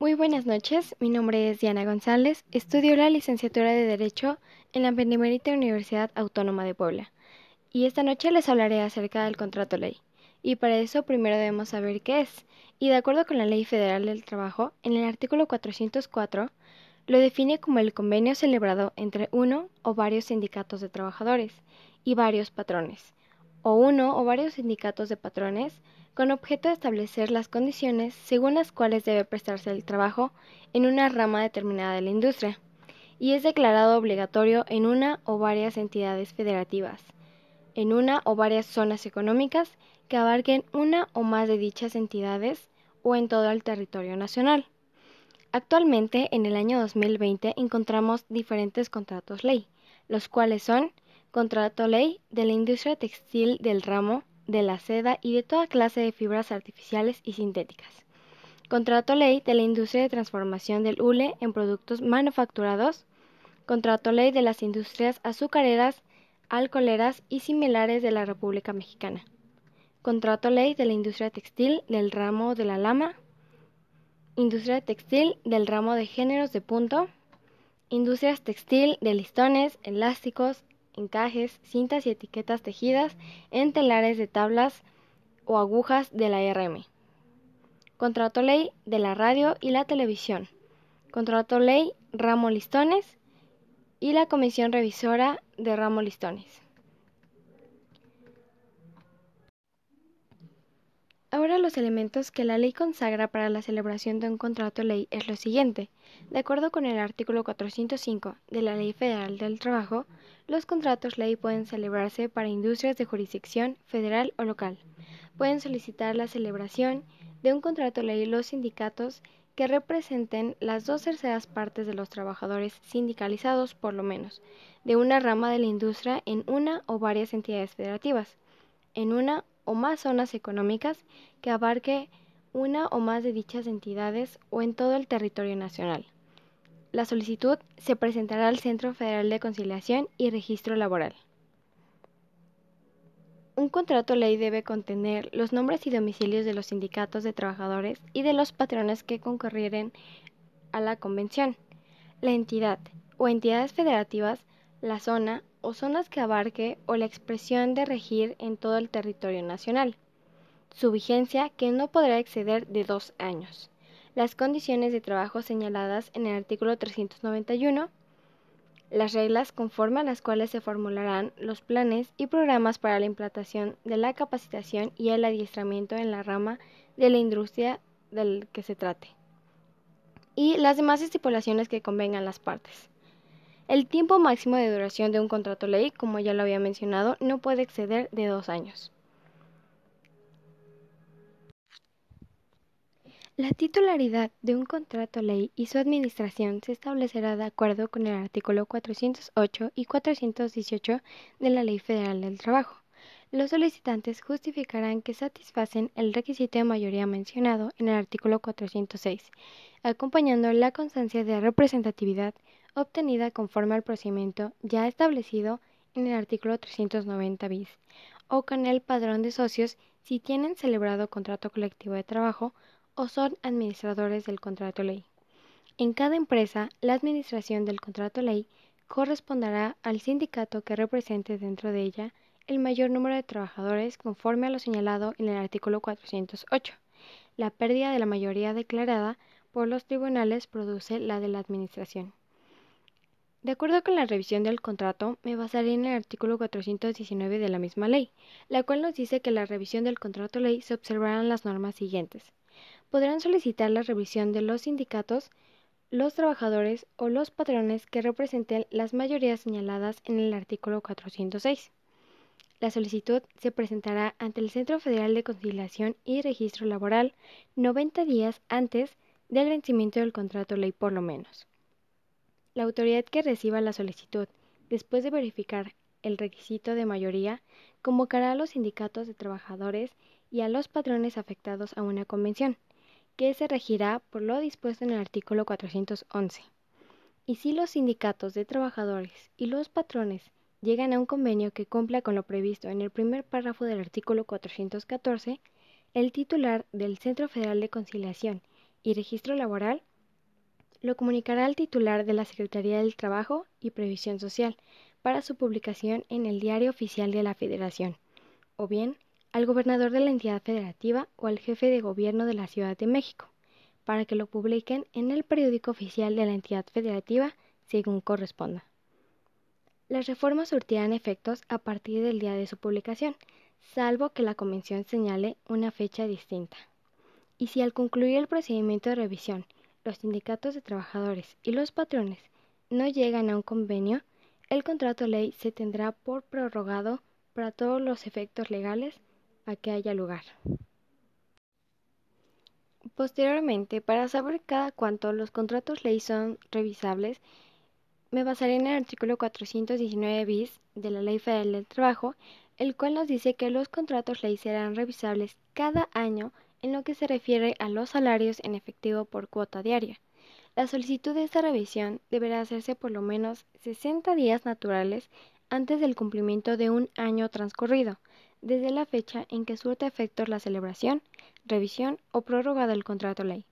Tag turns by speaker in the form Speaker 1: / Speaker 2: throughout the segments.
Speaker 1: Muy buenas noches, mi nombre es Diana González, estudio la licenciatura de Derecho en la Benemérita Universidad Autónoma de Puebla y esta noche les hablaré acerca del contrato ley. Y para eso primero debemos saber qué es. Y de acuerdo con la Ley Federal del Trabajo, en el artículo 404 lo define como el convenio celebrado entre uno o varios sindicatos de trabajadores y varios patrones, o uno o varios sindicatos de patrones con objeto de establecer las condiciones según las cuales debe prestarse el trabajo en una rama determinada de la industria, y es declarado obligatorio en una o varias entidades federativas, en una o varias zonas económicas que abarquen una o más de dichas entidades o en todo el territorio nacional. Actualmente, en el año 2020, encontramos diferentes contratos ley, los cuales son contrato ley de la industria textil del ramo de la seda y de toda clase de fibras artificiales y sintéticas. Contrato ley de la industria de transformación del hule en productos manufacturados. Contrato ley de las industrias azucareras, alcoholeras y similares de la República Mexicana. Contrato ley de la industria textil del ramo de la lama. Industria textil del ramo de géneros de punto. Industrias textil de listones, elásticos, encajes, cintas y etiquetas tejidas en telares de tablas o agujas de la RM. Contrato ley de la radio y la televisión. Contrato ley ramo listones y la comisión revisora de ramo listones. Ahora los elementos que la ley consagra para la celebración de un contrato ley es lo siguiente. De acuerdo con el artículo 405 de la Ley Federal del Trabajo, los contratos ley pueden celebrarse para industrias de jurisdicción federal o local. Pueden solicitar la celebración de un contrato ley los sindicatos que representen las dos terceras partes de los trabajadores sindicalizados, por lo menos, de una rama de la industria en una o varias entidades federativas, en una o más zonas económicas que abarque una o más de dichas entidades o en todo el territorio nacional. La solicitud se presentará al Centro Federal de Conciliación y Registro Laboral. Un contrato ley debe contener los nombres y domicilios de los sindicatos de trabajadores y de los patrones que concurrieren a la convención, la entidad o entidades federativas, la zona o zonas que abarque o la expresión de regir en todo el territorio nacional. Su vigencia que no podrá exceder de dos años las condiciones de trabajo señaladas en el artículo 391, las reglas conforme a las cuales se formularán los planes y programas para la implantación de la capacitación y el adiestramiento en la rama de la industria del que se trate, y las demás estipulaciones que convengan las partes. El tiempo máximo de duración de un contrato ley, como ya lo había mencionado, no puede exceder de dos años. La titularidad de un contrato ley y su administración se establecerá de acuerdo con el artículo 408 y 418 de la Ley Federal del Trabajo. Los solicitantes justificarán que satisfacen el requisito de mayoría mencionado en el artículo 406, acompañando la constancia de representatividad obtenida conforme al procedimiento ya establecido en el artículo 390 bis, o con el padrón de socios si tienen celebrado contrato colectivo de trabajo o son administradores del contrato ley. En cada empresa, la administración del contrato ley corresponderá al sindicato que represente dentro de ella el mayor número de trabajadores conforme a lo señalado en el artículo 408. La pérdida de la mayoría declarada por los tribunales produce la de la administración. De acuerdo con la revisión del contrato, me basaré en el artículo 419 de la misma ley, la cual nos dice que la revisión del contrato ley se observarán las normas siguientes podrán solicitar la revisión de los sindicatos, los trabajadores o los patrones que representen las mayorías señaladas en el artículo 406. La solicitud se presentará ante el Centro Federal de Conciliación y Registro Laboral 90 días antes del vencimiento del contrato ley por lo menos. La autoridad que reciba la solicitud, después de verificar el requisito de mayoría, convocará a los sindicatos de trabajadores y a los patrones afectados a una convención que se regirá por lo dispuesto en el artículo 411. Y si los sindicatos de trabajadores y los patrones llegan a un convenio que cumpla con lo previsto en el primer párrafo del artículo 414, el titular del Centro Federal de Conciliación y Registro Laboral lo comunicará al titular de la Secretaría del Trabajo y Previsión Social para su publicación en el Diario Oficial de la Federación, o bien al gobernador de la entidad federativa o al jefe de gobierno de la Ciudad de México, para que lo publiquen en el periódico oficial de la entidad federativa según corresponda. Las reformas surtirán efectos a partir del día de su publicación, salvo que la Convención señale una fecha distinta. Y si al concluir el procedimiento de revisión los sindicatos de trabajadores y los patrones no llegan a un convenio, el contrato ley se tendrá por prorrogado para todos los efectos legales a que haya lugar. Posteriormente, para saber cada cuánto los contratos ley son revisables, me basaré en el artículo 419 bis de la Ley Federal del Trabajo, el cual nos dice que los contratos ley serán revisables cada año en lo que se refiere a los salarios en efectivo por cuota diaria. La solicitud de esta revisión deberá hacerse por lo menos 60 días naturales antes del cumplimiento de un año transcurrido, desde la fecha en que surta efectos la celebración, revisión o prórroga del contrato ley.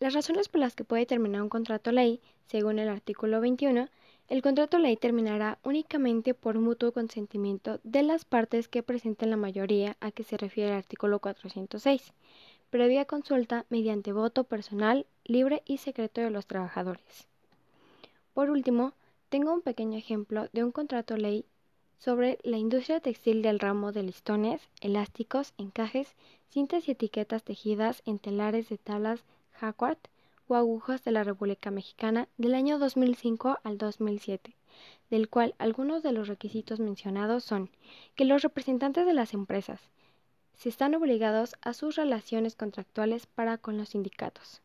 Speaker 1: Las razones por las que puede terminar un contrato ley, según el artículo 21, el contrato ley terminará únicamente por mutuo consentimiento de las partes que presenten la mayoría a que se refiere el artículo 406, previa consulta mediante voto personal, libre y secreto de los trabajadores. Por último, tengo un pequeño ejemplo de un contrato ley sobre la industria textil del ramo de listones, elásticos, encajes, cintas y etiquetas tejidas en telares de tablas jacquard o agujas de la República Mexicana del año 2005 al 2007, del cual algunos de los requisitos mencionados son que los representantes de las empresas se están obligados a sus relaciones contractuales para con los sindicatos.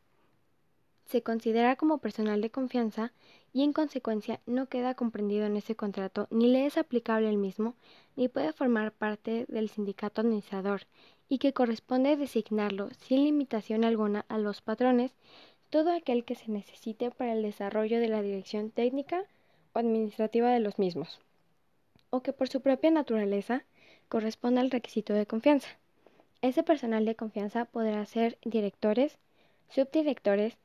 Speaker 1: Se considera como personal de confianza y en consecuencia no queda comprendido en ese contrato ni le es aplicable el mismo ni puede formar parte del sindicato administrador y que corresponde designarlo sin limitación alguna a los patrones todo aquel que se necesite para el desarrollo de la dirección técnica o administrativa de los mismos, o que por su propia naturaleza corresponda al requisito de confianza. Ese personal de confianza podrá ser directores, subdirectores,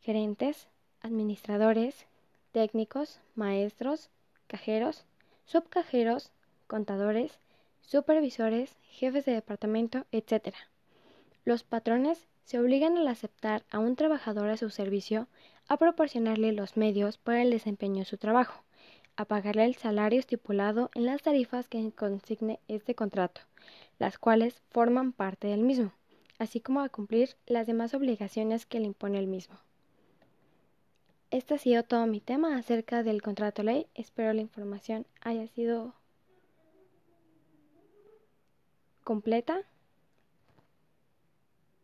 Speaker 1: gerentes, administradores, técnicos, maestros, cajeros, subcajeros, contadores, supervisores, jefes de departamento, etc. Los patrones se obligan al aceptar a un trabajador a su servicio a proporcionarle los medios para el desempeño de su trabajo, a pagarle el salario estipulado en las tarifas que consigne este contrato, las cuales forman parte del mismo, así como a cumplir las demás obligaciones que le impone el mismo. Este ha sido todo mi tema acerca del contrato ley. Espero la información haya sido completa